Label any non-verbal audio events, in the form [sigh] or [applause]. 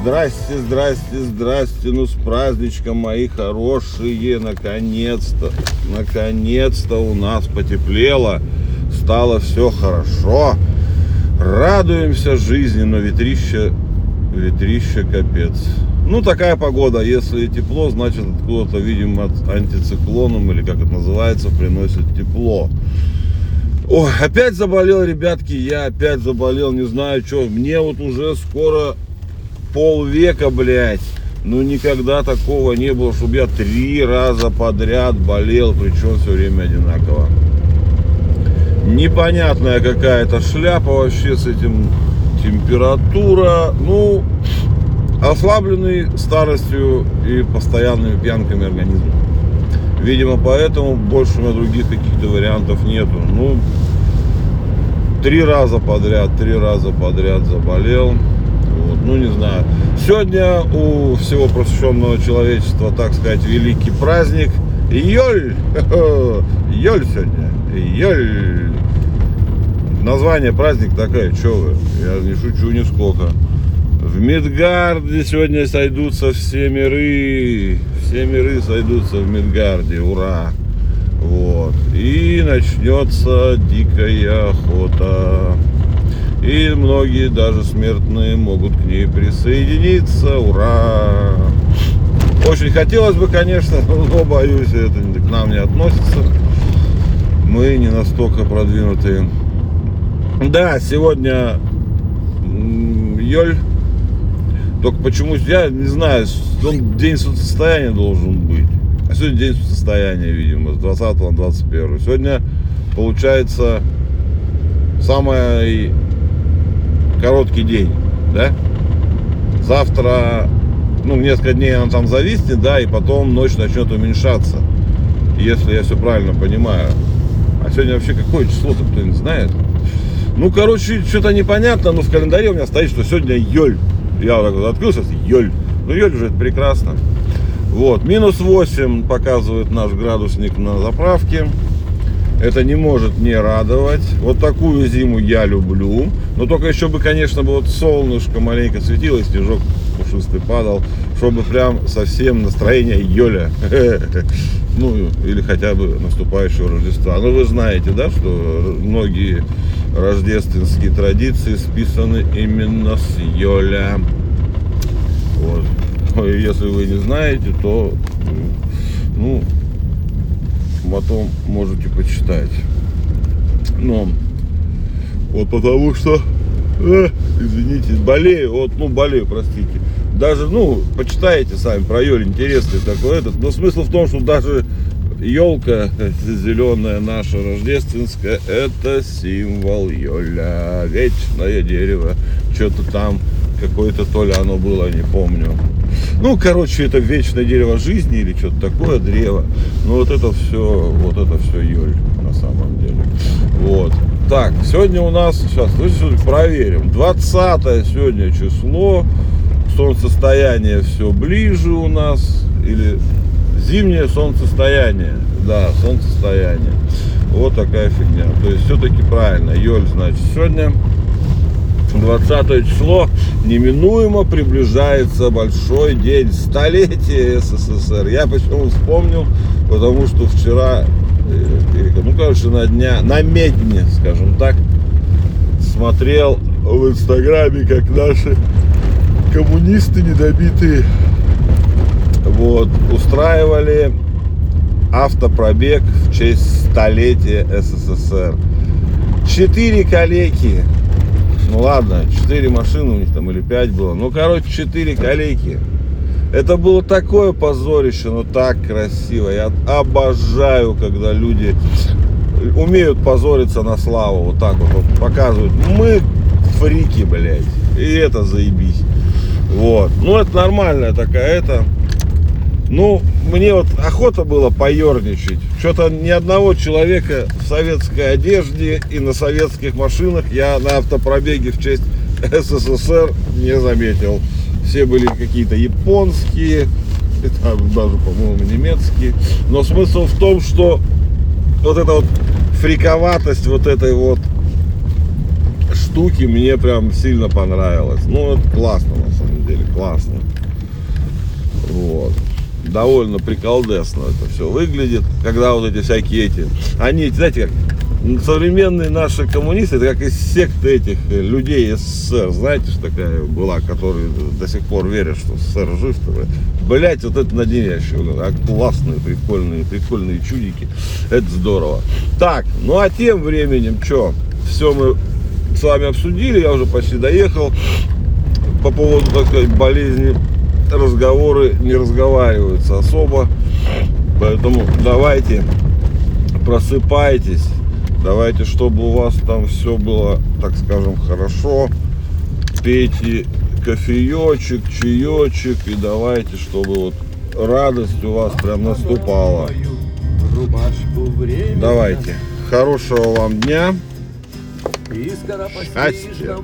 Здрасте, здрасте, здрасте, ну с праздничком, мои хорошие, наконец-то, наконец-то у нас потеплело, стало все хорошо, радуемся жизни, но ветрище, ветрище капец. Ну, такая погода, если тепло, значит откуда-то, видимо, антициклоном, или как это называется, приносит тепло. Ой, опять заболел, ребятки, я опять заболел, не знаю что, мне вот уже скоро полвека, блядь. Ну никогда такого не было, чтобы я три раза подряд болел, причем все время одинаково. Непонятная какая-то шляпа вообще с этим температура. Ну, ослабленный старостью и постоянными пьянками организм. Видимо, поэтому больше у меня других каких-то вариантов нету. Ну, три раза подряд, три раза подряд заболел. Ну, не знаю. Сегодня у всего просвещенного человечества, так сказать, великий праздник. Йоль! Йоль [laughs] сегодня. Йоль! Название праздник такая, что вы? Я не шучу нисколько. В Мидгарде сегодня сойдутся все миры. Все миры сойдутся в Мидгарде. Ура! Вот. И начнется дикая охота. И многие даже смертные могут к ней присоединиться. Ура! Очень хотелось бы, конечно, [laughs] но боюсь, это к нам не относится. Мы не настолько продвинутые. Да, сегодня Йоль. Только почему, я не знаю, он день состояния должен быть. А сегодня день состояния, видимо, с 20 на 21. Сегодня получается самый короткий день, да? Завтра, ну, несколько дней он там зависнет, да, и потом ночь начнет уменьшаться, если я все правильно понимаю. А сегодня вообще какое число-то кто-нибудь знает? Ну, короче, что-то непонятно, но в календаре у меня стоит, что сегодня Йоль. Я вот так вот открылся, Йоль. Ну, Йоль уже это прекрасно. Вот, минус 8 показывает наш градусник на заправке. Это не может не радовать. Вот такую зиму я люблю. Но только еще бы, конечно, бы вот солнышко маленько светило, снежок пушистый падал, чтобы прям совсем настроение Йоля. [laughs] Ну, или хотя бы наступающего Рождества. Ну, вы знаете, да, что многие рождественские традиции списаны именно с Йоля. Вот. Если вы не знаете, то ну, потом можете почитать. Но вот потому что, э, извините, болею, вот, ну, болею, простите. Даже, ну, почитайте сами про Йоль, интересный такой этот. Но смысл в том, что даже елка [laughs] зеленая наша рождественская, это символ Йоля. Вечное дерево. Что-то там какое-то то ли оно было, не помню. Ну, короче, это вечное дерево жизни или что-то такое, древо. Ну, вот это все, вот это все Йоль на самом деле. Вот. Так, сегодня у нас, сейчас, давайте проверим. 20 сегодня число, солнцестояние все ближе у нас, или зимнее солнцестояние. Да, солнцестояние. Вот такая фигня. То есть все-таки правильно. Йоль, значит, сегодня 20 число неминуемо приближается большой день столетия СССР. Я почему вспомнил, потому что вчера, э, ну, короче, на дня, на медне, скажем так, смотрел в Инстаграме, как наши коммунисты недобитые вот, устраивали автопробег в честь столетия СССР. Четыре коллеги ну ладно, 4 машины у них там или 5 было. Ну, короче, 4 колейки. Это было такое позорище, но так красиво. Я обожаю, когда люди умеют позориться на славу. Вот так вот, вот показывают. Мы фрики, блядь. И это заебись. Вот. Ну, это нормальная такая это. Ну, мне вот охота было поерничать. Что-то ни одного человека в советской одежде и на советских машинах я на автопробеге в честь СССР не заметил. Все были какие-то японские, там даже, по-моему, немецкие. Но смысл в том, что вот эта вот фриковатость вот этой вот штуки мне прям сильно понравилось. Ну, это классно, на самом деле, классно. Вот. Довольно приколдесно это все выглядит, когда вот эти всякие эти, они, знаете, как современные наши коммунисты, это как из секты этих э, людей СССР, знаете, что такая была, которые до сих пор верят, что СССР жив, блять, вот это надеящие, а классные, прикольные, прикольные чудики, это здорово. Так, ну а тем временем, что, все мы с вами обсудили, я уже почти доехал по поводу, так сказать, болезни разговоры не разговариваются особо. Поэтому давайте просыпайтесь. Давайте, чтобы у вас там все было, так скажем, хорошо. Пейте кофеечек, чаечек и давайте, чтобы вот радость у вас прям наступала. Давайте. Хорошего вам дня. Счастья.